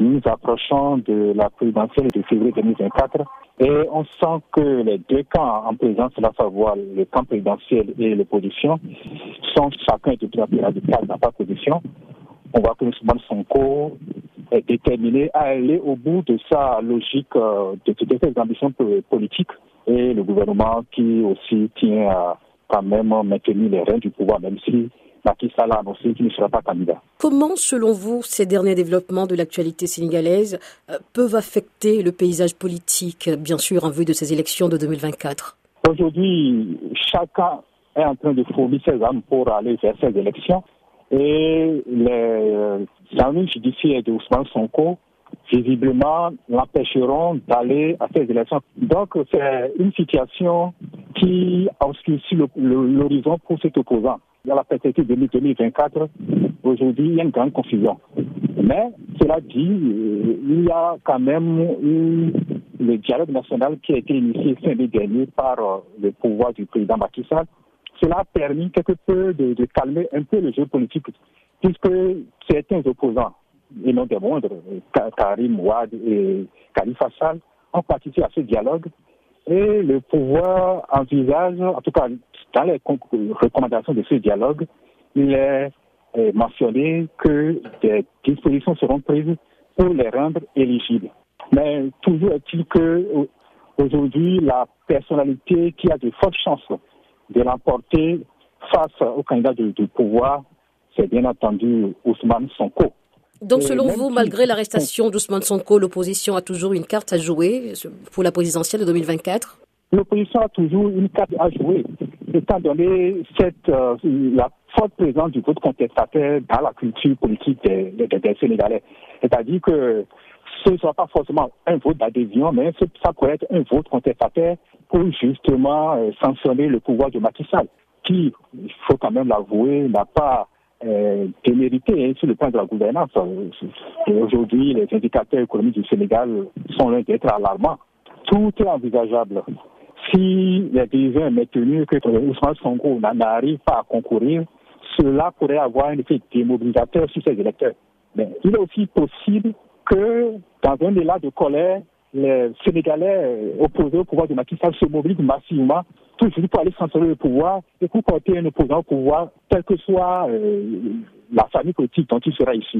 nous approchons de la présidentielle de février 2024 et on sent que les deux camps en présence, à savoir le camp présidentiel et l'opposition, sont chacun de plus en plus radical dans sa position. On voit que M. Sonko est déterminé à aller au bout de sa logique, euh, de, de ses ambitions politiques et le gouvernement qui aussi tient à quand même maintenir les rênes du pouvoir, même si Macky Sall a annoncé qu'il ne sera pas candidat. Comment, selon vous, ces derniers développements de l'actualité sénégalaise euh, peuvent affecter le paysage politique, bien sûr, en vue de ces élections de 2024 Aujourd'hui, chacun est en train de fournir ses armes pour aller vers ces élections. Et les services euh, judiciaires de Ousmane Sonko visiblement l'empêcheront d'aller à ces élections. Donc c'est une situation qui obscurcit l'horizon pour cet opposant. Dans la perspective de 2024, aujourd'hui, il y a une grande confusion. Mais cela dit, euh, il y a quand même le dialogue national qui a été initié fin dernier par euh, le pouvoir du président Macky Sall. Cela a permis quelque peu de, de calmer un peu le jeu politique, puisque certains opposants et non des moindres, Karim Ouad et Khalifa Sall, ont participé à ce dialogue et le pouvoir envisage, en tout cas dans les recommandations de ce dialogue, il est mentionné que des dispositions seront prises pour les rendre éligibles. Mais toujours est-il que aujourd'hui, la personnalité qui a de fortes chances de l'emporter face au candidat du pouvoir, c'est bien entendu Ousmane Sonko. Donc, selon vous, malgré l'arrestation d'Ousmane Sonko, l'opposition a toujours une carte à jouer pour la présidentielle de 2024 L'opposition a toujours une carte à jouer, étant donné cette, euh, la forte présence du vote contestataire dans la culture politique des, Sénégalais. C'est-à-dire que ce ne sera pas forcément un vote d'adhésion, mais ça pourrait être un vote contestataire pour justement euh, sanctionner le pouvoir de Macky Sall, qui, il faut quand même l'avouer, n'a pas euh, témérité hein, sur le plan de la gouvernance. Et aujourd'hui, les indicateurs économiques du Sénégal sont loin d'être alarmants. Tout est envisageable. Si les décisions est maintenue que Ousmane Sonko n'arrive pas à concourir, cela pourrait avoir un effet démobilisateur sur ses électeurs. Mais il est aussi possible que, dans un élan de colère, les Sénégalais opposés au pouvoir de Macky Sall se mobilisent massivement toujours pour aller censurer le pouvoir et pour porter un opposant au pouvoir, quelle que soit euh, la famille politique dont il sera ici.